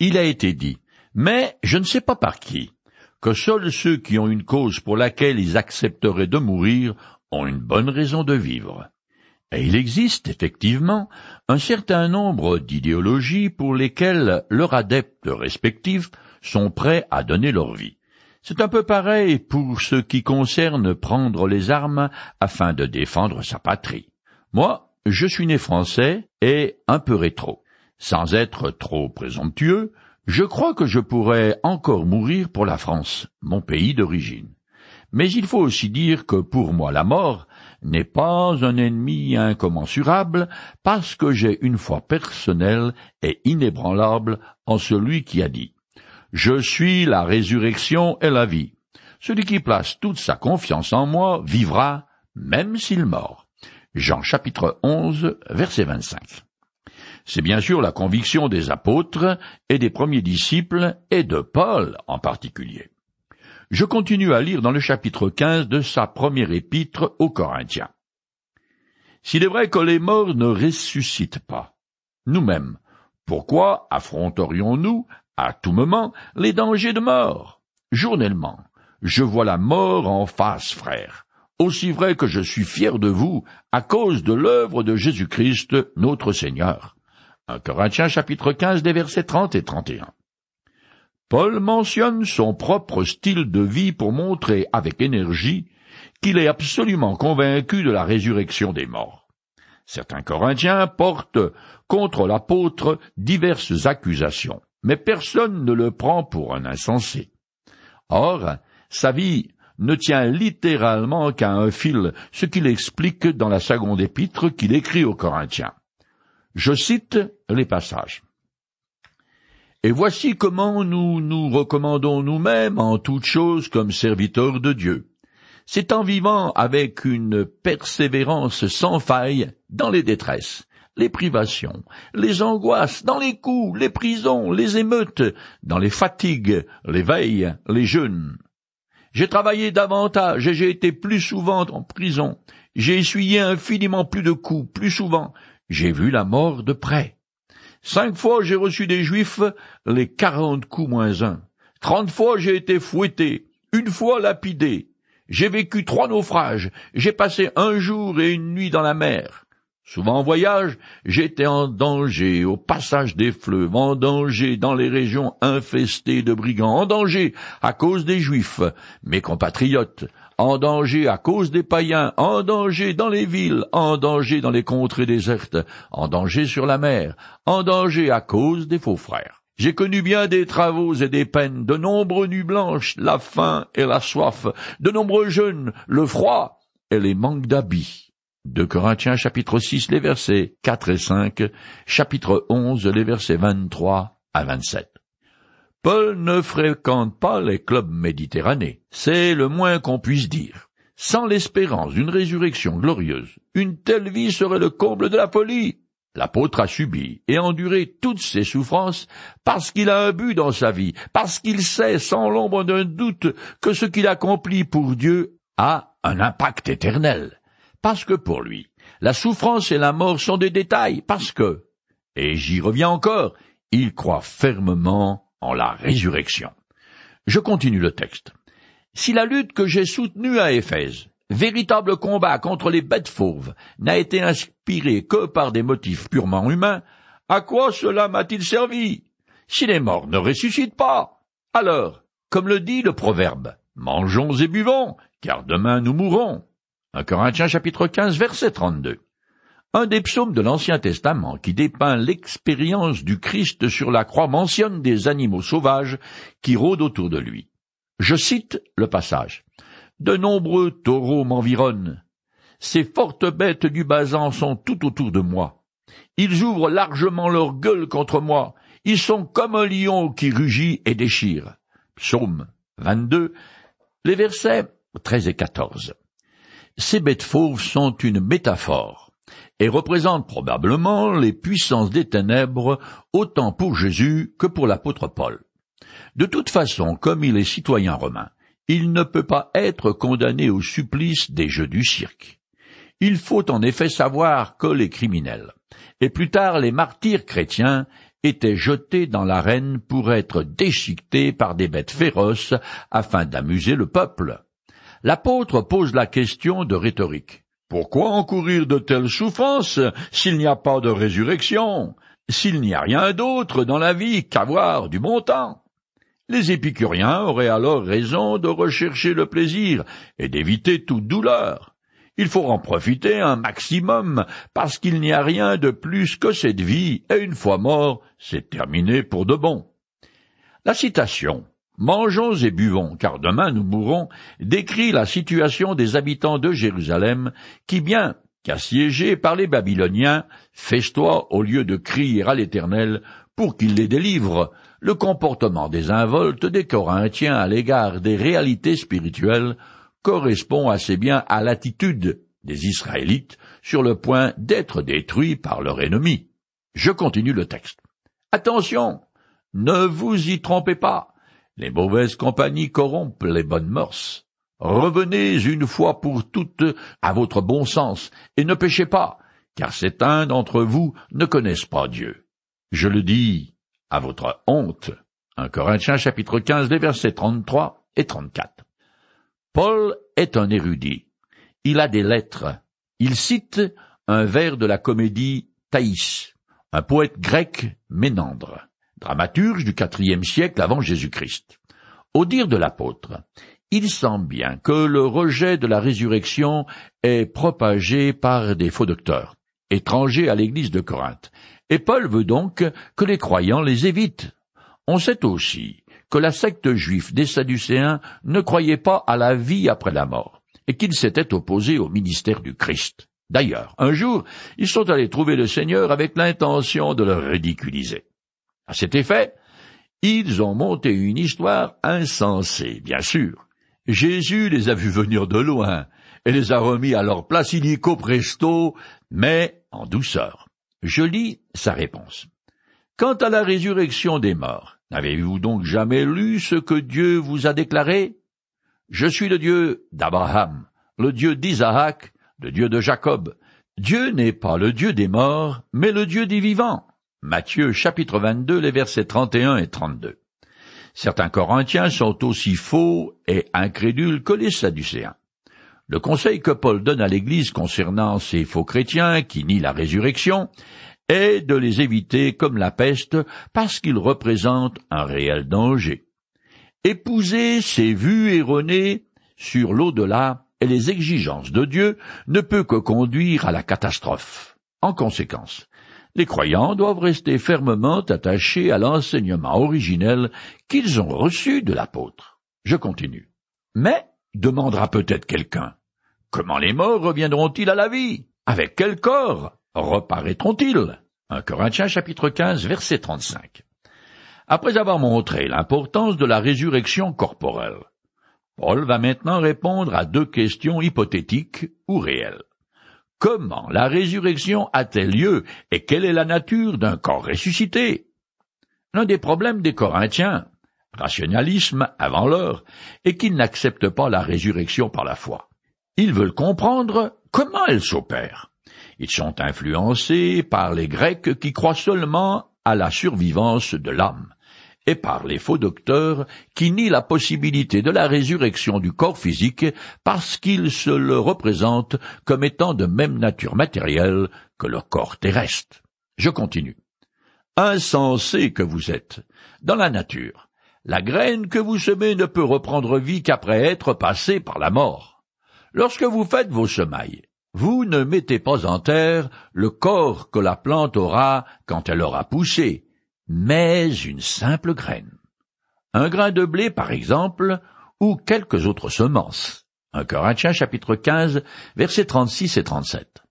il a été dit, mais je ne sais pas par qui, que seuls ceux qui ont une cause pour laquelle ils accepteraient de mourir ont une bonne raison de vivre. Et il existe effectivement un certain nombre d'idéologies pour lesquelles leurs adeptes respectifs sont prêts à donner leur vie. C'est un peu pareil pour ce qui concerne prendre les armes afin de défendre sa patrie. Moi, je suis né français et un peu rétro. Sans être trop présomptueux, je crois que je pourrais encore mourir pour la France, mon pays d'origine. Mais il faut aussi dire que pour moi la mort n'est pas un ennemi incommensurable parce que j'ai une foi personnelle et inébranlable en celui qui a dit Je suis la résurrection et la vie. Celui qui place toute sa confiance en moi vivra, même s'il mord. Jean chapitre 11, verset 25. C'est bien sûr la conviction des apôtres et des premiers disciples et de Paul en particulier. Je continue à lire dans le chapitre 15 de sa première épître aux Corinthiens. S'il est vrai que les morts ne ressuscitent pas, nous-mêmes, pourquoi affronterions-nous, à tout moment, les dangers de mort? Journellement, je vois la mort en face, frère. Aussi vrai que je suis fier de vous, à cause de l'œuvre de Jésus-Christ, notre Seigneur. 1 Corinthiens chapitre 15 des versets 30 et 31. Paul mentionne son propre style de vie pour montrer avec énergie qu'il est absolument convaincu de la résurrection des morts. Certains Corinthiens portent contre l'apôtre diverses accusations, mais personne ne le prend pour un insensé. Or, sa vie ne tient littéralement qu'à un fil, ce qu'il explique dans la seconde épître qu'il écrit aux Corinthiens. Je cite les passages. Et voici comment nous nous recommandons nous-mêmes en toutes choses comme serviteurs de Dieu. C'est en vivant avec une persévérance sans faille dans les détresses, les privations, les angoisses, dans les coups, les prisons, les émeutes, dans les fatigues, les veilles, les jeûnes. J'ai travaillé davantage et j'ai été plus souvent en prison. J'ai essuyé infiniment plus de coups, plus souvent. J'ai vu la mort de près. Cinq fois j'ai reçu des Juifs les quarante coups moins un. Trente fois j'ai été fouetté, une fois lapidé. J'ai vécu trois naufrages, j'ai passé un jour et une nuit dans la mer. Souvent en voyage, j'étais en danger au passage des fleuves, en danger dans les régions infestées de brigands, en danger à cause des Juifs, mes compatriotes, en danger à cause des païens, en danger dans les villes, en danger dans les contrées désertes, en danger sur la mer, en danger à cause des faux frères. J'ai connu bien des travaux et des peines, de nombreuses nuits blanches, la faim et la soif, de nombreux jeûnes, le froid et les manques d'habits. De Corinthiens chapitre 6 les versets 4 et 5, chapitre 11 les versets 23 à 27. Paul ne fréquente pas les clubs méditerranéens. C'est le moins qu'on puisse dire. Sans l'espérance d'une résurrection glorieuse, une telle vie serait le comble de la folie. L'apôtre a subi et enduré toutes ces souffrances parce qu'il a un but dans sa vie, parce qu'il sait sans l'ombre d'un doute que ce qu'il accomplit pour Dieu a un impact éternel. Parce que pour lui, la souffrance et la mort sont des détails, parce que, et j'y reviens encore, il croit fermement en la résurrection. Je continue le texte. Si la lutte que j'ai soutenue à Éphèse, véritable combat contre les bêtes fauves, n'a été inspirée que par des motifs purement humains, à quoi cela m'a-t-il servi? Si les morts ne ressuscitent pas, alors, comme le dit le proverbe, mangeons et buvons, car demain nous mourrons. 1 Corinthiens chapitre 15 verset 32 un des psaumes de l'Ancien Testament qui dépeint l'expérience du Christ sur la croix mentionne des animaux sauvages qui rôdent autour de lui. Je cite le passage. De nombreux taureaux m'environnent. Ces fortes bêtes du basan sont tout autour de moi. Ils ouvrent largement leur gueule contre moi. Ils sont comme un lion qui rugit et déchire. Psaume 22, les versets 13 et 14. Ces bêtes fauves sont une métaphore et représente probablement les puissances des ténèbres autant pour Jésus que pour l'apôtre Paul. De toute façon, comme il est citoyen romain, il ne peut pas être condamné au supplice des jeux du cirque. Il faut en effet savoir que les criminels, et plus tard les martyrs chrétiens, étaient jetés dans l'arène pour être déchiquetés par des bêtes féroces afin d'amuser le peuple. L'apôtre pose la question de rhétorique. Pourquoi encourir de telles souffrances s'il n'y a pas de résurrection, s'il n'y a rien d'autre dans la vie qu'avoir du bon temps? Les épicuriens auraient alors raison de rechercher le plaisir et d'éviter toute douleur. Il faut en profiter un maximum, parce qu'il n'y a rien de plus que cette vie, et une fois mort, c'est terminé pour de bon. La citation Mangeons et buvons, car demain nous mourrons, décrit la situation des habitants de Jérusalem, qui, bien qu'assiégés par les Babyloniens, festoient au lieu de crier à l'Éternel pour qu'il les délivre, le comportement désinvolte des Corinthiens à l'égard des réalités spirituelles correspond assez bien à l'attitude des Israélites sur le point d'être détruits par leur ennemi. Je continue le texte. Attention, ne vous y trompez pas. Les mauvaises compagnies corrompent les bonnes mœurs. Revenez une fois pour toutes à votre bon sens, et ne péchez pas, car certains d'entre vous ne connaissent pas Dieu. Je le dis à votre honte. 1 Corinthiens chapitre 15, les versets 33 et 34. Paul est un érudit. Il a des lettres. Il cite un vers de la comédie Thaïs, un poète grec Ménandre, dramaturge du quatrième siècle avant Jésus-Christ. Au dire de l'apôtre, il semble bien que le rejet de la résurrection est propagé par des faux docteurs, étrangers à l'église de Corinthe, et Paul veut donc que les croyants les évitent. On sait aussi que la secte juive des Sadducéens ne croyait pas à la vie après la mort, et qu'ils s'étaient opposés au ministère du Christ. D'ailleurs, un jour, ils sont allés trouver le Seigneur avec l'intention de le ridiculiser. À cet effet, ils ont monté une histoire insensée, bien sûr. Jésus les a vus venir de loin et les a remis à leur place illico presto, mais en douceur. Je lis sa réponse. Quant à la résurrection des morts, N'avez-vous donc jamais lu ce que Dieu vous a déclaré? Je suis le Dieu d'Abraham, le Dieu d'Isaac, le Dieu de Jacob. Dieu n'est pas le Dieu des morts, mais le Dieu des vivants. Matthieu chapitre 22, les versets 31 et 32. Certains Corinthiens sont aussi faux et incrédules que les Sadducéens. Le conseil que Paul donne à l'Église concernant ces faux chrétiens qui nient la résurrection est de les éviter comme la peste parce qu'ils représentent un réel danger. Épouser ces vues erronées sur l'au-delà et les exigences de Dieu ne peut que conduire à la catastrophe. En conséquence, les croyants doivent rester fermement attachés à l'enseignement originel qu'ils ont reçu de l'apôtre. Je continue. Mais, demandera peut-être quelqu'un, comment les morts reviendront-ils à la vie? Avec quel corps? reparaîtront-ils? 1 Corinthiens chapitre 15 verset 35. Après avoir montré l'importance de la résurrection corporelle, Paul va maintenant répondre à deux questions hypothétiques ou réelles. Comment la résurrection a-t-elle lieu et quelle est la nature d'un corps ressuscité? L'un des problèmes des Corinthiens, rationalisme avant l'heure, est qu'ils n'acceptent pas la résurrection par la foi. Ils veulent comprendre comment elle s'opère. Ils sont influencés par les Grecs qui croient seulement à la survivance de l'âme, et par les faux docteurs qui nient la possibilité de la résurrection du corps physique parce qu'ils se le représentent comme étant de même nature matérielle que le corps terrestre. Je continue. Insensé que vous êtes, dans la nature, la graine que vous semez ne peut reprendre vie qu'après être passée par la mort. Lorsque vous faites vos semailles, vous ne mettez pas en terre le corps que la plante aura quand elle aura poussé, mais une simple graine. Un grain de blé, par exemple, ou quelques autres semences. Un Corinthiens chapitre 15, versets 36 et 37.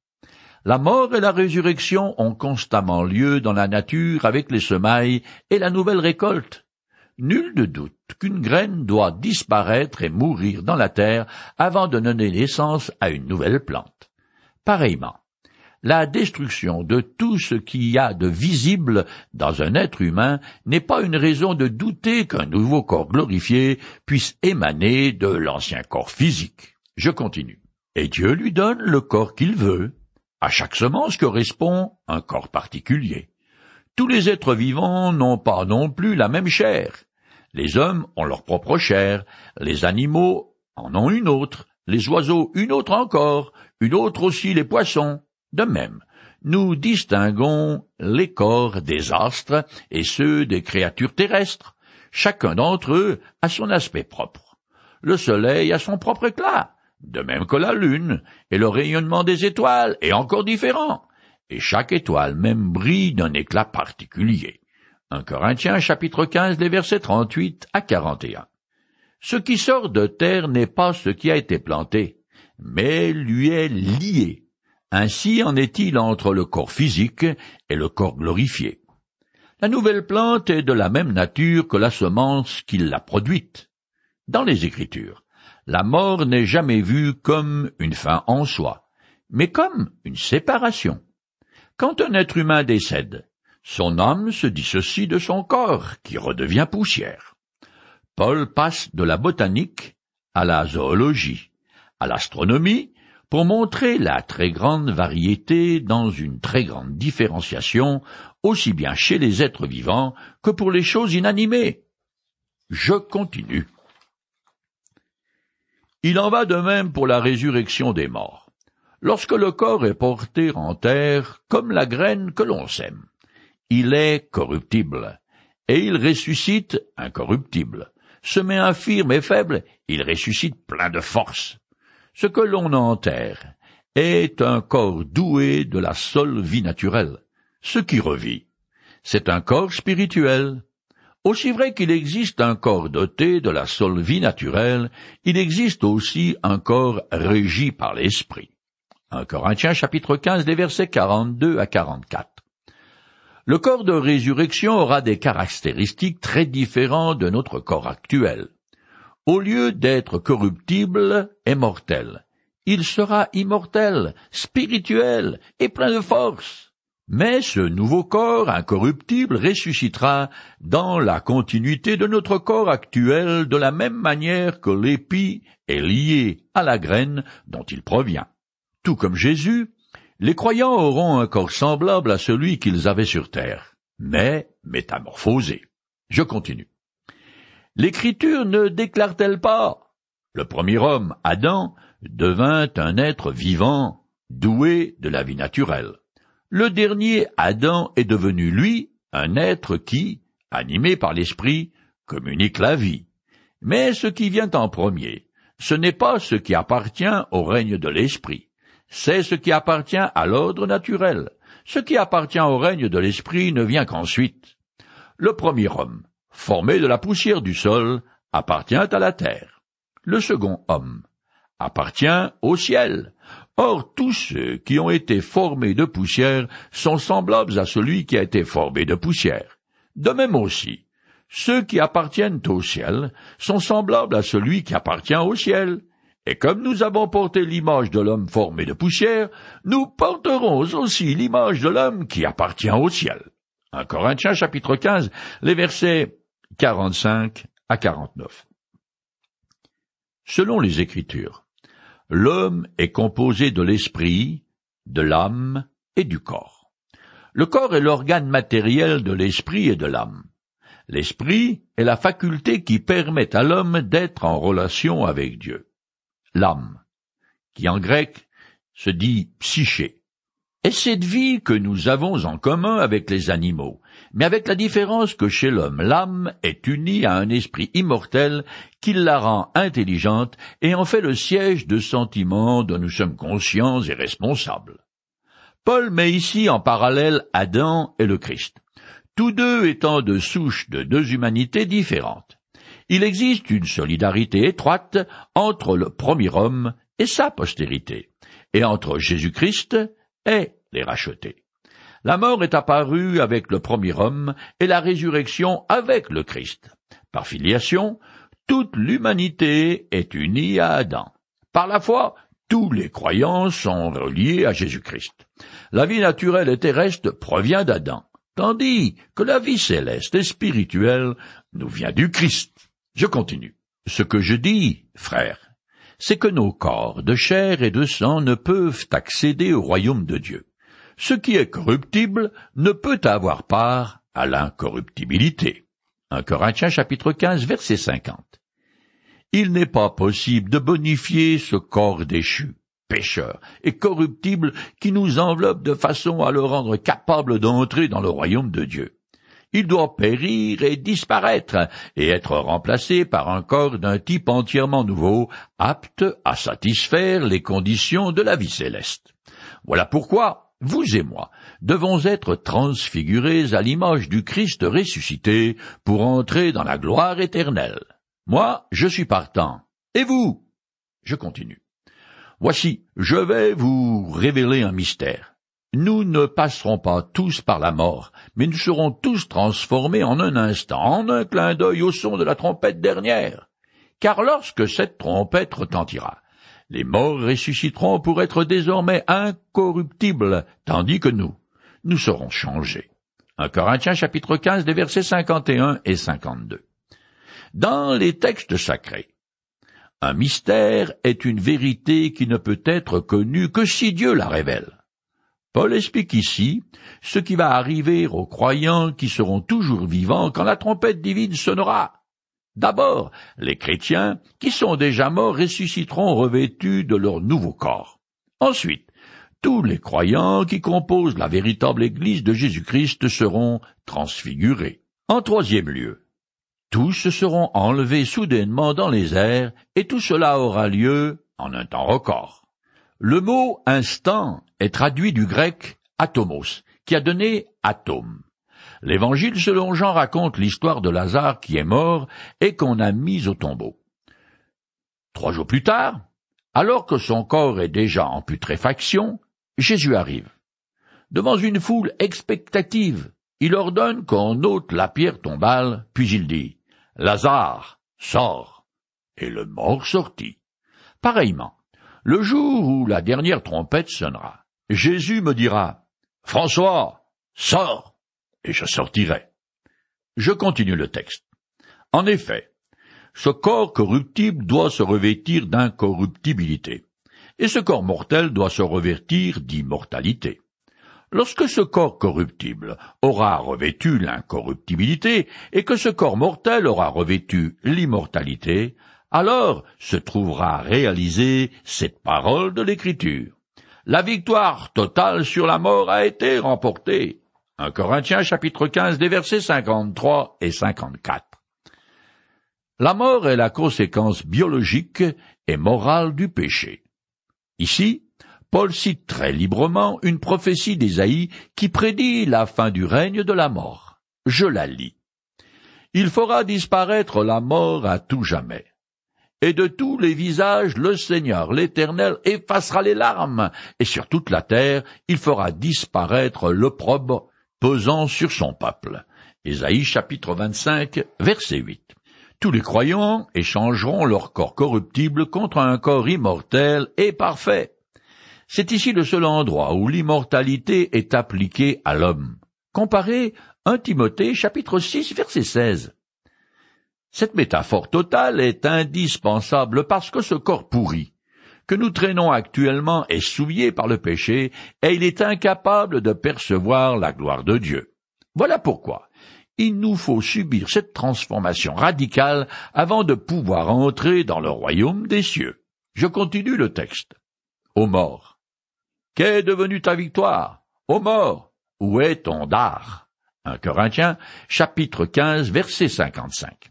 La mort et la résurrection ont constamment lieu dans la nature avec les semailles et la nouvelle récolte. Nul ne doute qu'une graine doit disparaître et mourir dans la terre avant de donner naissance à une nouvelle plante. Pareillement, la destruction de tout ce qu'il y a de visible dans un être humain n'est pas une raison de douter qu'un nouveau corps glorifié puisse émaner de l'ancien corps physique. Je continue. Et Dieu lui donne le corps qu'il veut. À chaque semence correspond un corps particulier. Tous les êtres vivants n'ont pas non plus la même chair. Les hommes ont leur propre chair, les animaux en ont une autre, les oiseaux une autre encore, une autre aussi les poissons. De même, nous distinguons les corps des astres et ceux des créatures terrestres. Chacun d'entre eux a son aspect propre. Le soleil a son propre éclat, de même que la lune, et le rayonnement des étoiles est encore différent, et chaque étoile même brille d'un éclat particulier. 1 Corinthiens chapitre 15 les versets 38 à 41. Ce qui sort de terre n'est pas ce qui a été planté, mais lui est lié. Ainsi en est-il entre le corps physique et le corps glorifié. La nouvelle plante est de la même nature que la semence qui l'a produite. Dans les Écritures, la mort n'est jamais vue comme une fin en soi, mais comme une séparation. Quand un être humain décède, son âme se dissocie de son corps, qui redevient poussière. Paul passe de la botanique à la zoologie, à l'astronomie, pour montrer la très grande variété dans une très grande différenciation, aussi bien chez les êtres vivants que pour les choses inanimées. Je continue. Il en va de même pour la résurrection des morts. Lorsque le corps est porté en terre comme la graine que l'on sème, il est corruptible, et il ressuscite incorruptible. Semé infirme et faible, il ressuscite plein de force. Ce que l'on enterre est un corps doué de la seule vie naturelle. Ce qui revit, c'est un corps spirituel, aussi vrai qu'il existe un corps doté de la seule vie naturelle, il existe aussi un corps régi par l'esprit. 1 Corinthiens chapitre 15 des versets 42 à 44. Le corps de résurrection aura des caractéristiques très différentes de notre corps actuel. Au lieu d'être corruptible et mortel, il sera immortel, spirituel et plein de force. Mais ce nouveau corps incorruptible ressuscitera dans la continuité de notre corps actuel de la même manière que l'épi est lié à la graine dont il provient. Tout comme Jésus, les croyants auront un corps semblable à celui qu'ils avaient sur terre, mais métamorphosé. Je continue. L'Écriture ne déclare-t-elle pas? Le premier homme, Adam, devint un être vivant, doué de la vie naturelle. Le dernier Adam est devenu, lui, un être qui, animé par l'esprit, communique la vie. Mais ce qui vient en premier, ce n'est pas ce qui appartient au règne de l'esprit, c'est ce qui appartient à l'ordre naturel. Ce qui appartient au règne de l'esprit ne vient qu'ensuite. Le premier homme, formé de la poussière du sol, appartient à la terre. Le second homme appartient au ciel. Or tous ceux qui ont été formés de poussière sont semblables à celui qui a été formé de poussière. De même aussi, ceux qui appartiennent au ciel sont semblables à celui qui appartient au ciel. Et comme nous avons porté l'image de l'homme formé de poussière, nous porterons aussi l'image de l'homme qui appartient au ciel. 1 Corinthiens chapitre 15, les versets 45 à 49. Selon les Écritures, L'homme est composé de l'esprit, de l'âme et du corps. Le corps est l'organe matériel de l'esprit et de l'âme. L'esprit est la faculté qui permet à l'homme d'être en relation avec Dieu. L'âme, qui en grec se dit psyché, est cette vie que nous avons en commun avec les animaux, mais avec la différence que chez l'homme l'âme est unie à un esprit immortel qui la rend intelligente et en fait le siège de sentiments dont nous sommes conscients et responsables. Paul met ici en parallèle Adam et le Christ, tous deux étant de souches de deux humanités différentes. Il existe une solidarité étroite entre le premier homme et sa postérité, et entre Jésus-Christ et les rachetés. La mort est apparue avec le premier homme et la résurrection avec le Christ. Par filiation, toute l'humanité est unie à Adam. Par la foi, tous les croyants sont reliés à Jésus-Christ. La vie naturelle et terrestre provient d'Adam, tandis que la vie céleste et spirituelle nous vient du Christ. Je continue. Ce que je dis, frère, c'est que nos corps de chair et de sang ne peuvent accéder au royaume de Dieu. Ce qui est corruptible ne peut avoir part à l'incorruptibilité. 1 Corinthiens chapitre 15 verset 50. Il n'est pas possible de bonifier ce corps déchu, pécheur et corruptible qui nous enveloppe de façon à le rendre capable d'entrer dans le royaume de Dieu. Il doit périr et disparaître et être remplacé par un corps d'un type entièrement nouveau, apte à satisfaire les conditions de la vie céleste. Voilà pourquoi vous et moi devons être transfigurés à l'image du Christ ressuscité pour entrer dans la gloire éternelle. Moi, je suis partant. Et vous? Je continue. Voici, je vais vous révéler un mystère. Nous ne passerons pas tous par la mort, mais nous serons tous transformés en un instant, en un clin d'œil au son de la trompette dernière. Car lorsque cette trompette retentira, les morts ressusciteront pour être désormais incorruptibles, tandis que nous, nous serons changés. 1 Corinthiens chapitre 15 des versets 51 et 52. Dans les textes sacrés, un mystère est une vérité qui ne peut être connue que si Dieu la révèle. Paul explique ici ce qui va arriver aux croyants qui seront toujours vivants quand la trompette divine sonnera. D'abord, les chrétiens qui sont déjà morts ressusciteront revêtus de leur nouveau corps. Ensuite, tous les croyants qui composent la véritable Église de Jésus-Christ seront transfigurés. En troisième lieu, tous seront enlevés soudainement dans les airs, et tout cela aura lieu en un temps record. Le mot instant est traduit du grec atomos, qui a donné atome. L'évangile selon Jean raconte l'histoire de Lazare qui est mort et qu'on a mis au tombeau. Trois jours plus tard, alors que son corps est déjà en putréfaction, Jésus arrive. Devant une foule expectative, il ordonne qu'on ôte la pierre tombale, puis il dit, Lazare, sors. Et le mort sortit. Pareillement, le jour où la dernière trompette sonnera, Jésus me dira, François, sors et je sortirai. Je continue le texte. En effet, ce corps corruptible doit se revêtir d'incorruptibilité, et ce corps mortel doit se revêtir d'immortalité. Lorsque ce corps corruptible aura revêtu l'incorruptibilité, et que ce corps mortel aura revêtu l'immortalité, alors se trouvera réalisée cette parole de l'Écriture. La victoire totale sur la mort a été remportée. 1 Corinthiens chapitre 15 des versets 53 et 54. La mort est la conséquence biologique et morale du péché. Ici, Paul cite très librement une prophétie d'Ésaïe qui prédit la fin du règne de la mort. Je la lis. Il fera disparaître la mort à tout jamais. Et de tous les visages le Seigneur l'Éternel effacera les larmes, et sur toute la terre il fera disparaître l'opprobre pesant sur son peuple. Ésaïe chapitre 25 verset 8. Tous les croyants échangeront leur corps corruptible contre un corps immortel et parfait. C'est ici le seul endroit où l'immortalité est appliquée à l'homme. Comparez 1 Timothée chapitre 6 verset 16. Cette métaphore totale est indispensable parce que ce corps pourri, que nous traînons actuellement est souillé par le péché, et il est incapable de percevoir la gloire de Dieu. Voilà pourquoi il nous faut subir cette transformation radicale avant de pouvoir entrer dans le royaume des cieux. Je continue le texte. Ô mort, qu'est devenue ta victoire? Ô mort, où est ton dard? 1 Corinthiens, chapitre 15, verset 55.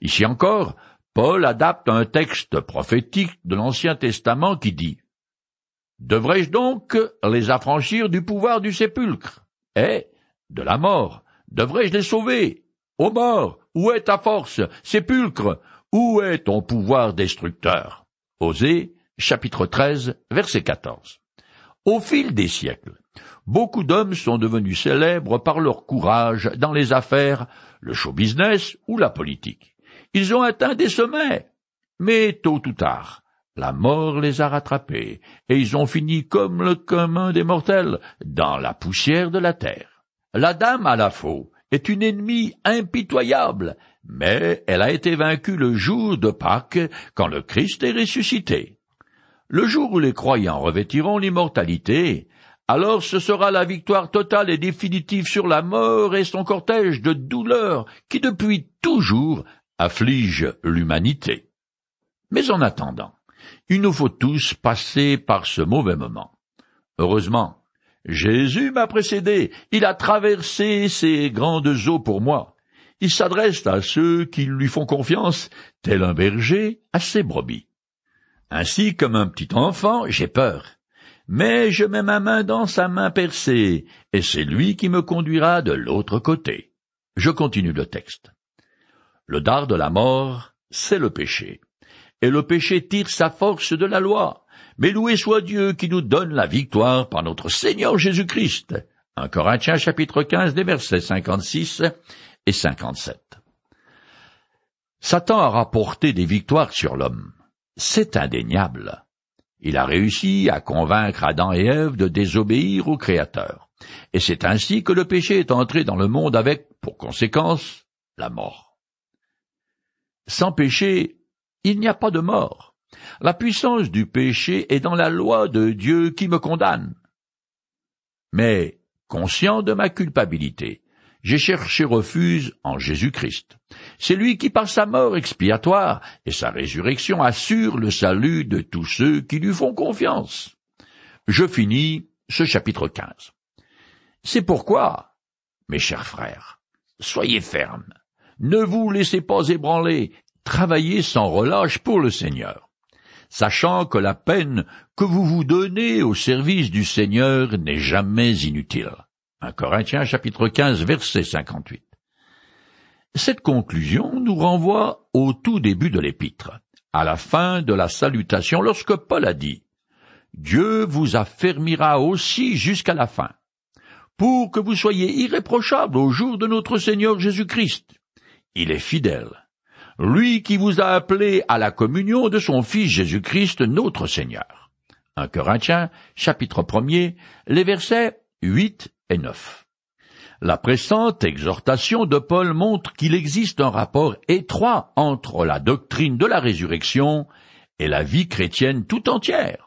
Ici encore, Paul adapte un texte prophétique de l'Ancien Testament qui dit Devrais-je donc les affranchir du pouvoir du sépulcre et de la mort? Devrais-je les sauver? Ô mort, où est ta force Sépulcre, où est ton pouvoir destructeur? Osée, chapitre 13, verset 14. Au fil des siècles, beaucoup d'hommes sont devenus célèbres par leur courage dans les affaires, le show business ou la politique. Ils ont atteint des sommets. Mais tôt ou tard, la mort les a rattrapés, et ils ont fini comme le commun des mortels, dans la poussière de la terre. La dame à la faux est une ennemie impitoyable, mais elle a été vaincue le jour de Pâques, quand le Christ est ressuscité. Le jour où les croyants revêtiront l'immortalité, alors ce sera la victoire totale et définitive sur la mort et son cortège de douleurs qui depuis toujours afflige l'humanité. Mais en attendant, il nous faut tous passer par ce mauvais moment. Heureusement, Jésus m'a précédé, il a traversé ces grandes eaux pour moi. Il s'adresse à ceux qui lui font confiance, tel un berger à ses brebis. Ainsi comme un petit enfant, j'ai peur mais je mets ma main dans sa main percée, et c'est lui qui me conduira de l'autre côté. Je continue le texte. Le dard de la mort, c'est le péché. Et le péché tire sa force de la loi. Mais loué soit Dieu qui nous donne la victoire par notre Seigneur Jésus-Christ. 1 Corinthiens chapitre 15 des versets 56 et 57. Satan a rapporté des victoires sur l'homme. C'est indéniable. Il a réussi à convaincre Adam et Ève de désobéir au Créateur. Et c'est ainsi que le péché est entré dans le monde avec, pour conséquence, la mort. Sans péché, il n'y a pas de mort. La puissance du péché est dans la loi de Dieu qui me condamne. Mais, conscient de ma culpabilité, j'ai cherché refuge en Jésus-Christ. C'est lui qui, par sa mort expiatoire et sa résurrection, assure le salut de tous ceux qui lui font confiance. Je finis ce chapitre 15. C'est pourquoi, mes chers frères, soyez fermes, ne vous laissez pas ébranler, travaillez sans relâche pour le Seigneur, sachant que la peine que vous vous donnez au service du Seigneur n'est jamais inutile. 1 Corinthiens chapitre 15 verset 58. Cette conclusion nous renvoie au tout début de l'épître, à la fin de la salutation lorsque Paul a dit Dieu vous affermira aussi jusqu'à la fin, pour que vous soyez irréprochables au jour de notre Seigneur Jésus-Christ. Il est fidèle, lui qui vous a appelé à la communion de son Fils Jésus-Christ notre Seigneur. 1 Corinthiens chapitre 1 les versets 8 et La pressante exhortation de Paul montre qu'il existe un rapport étroit entre la doctrine de la résurrection et la vie chrétienne tout entière.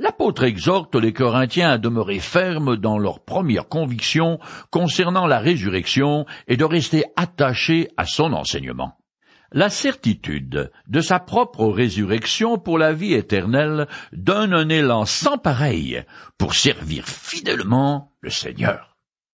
L'apôtre exhorte les Corinthiens à demeurer fermes dans leur première conviction concernant la résurrection et de rester attachés à son enseignement. La certitude de sa propre résurrection pour la vie éternelle donne un élan sans pareil pour servir fidèlement le Seigneur.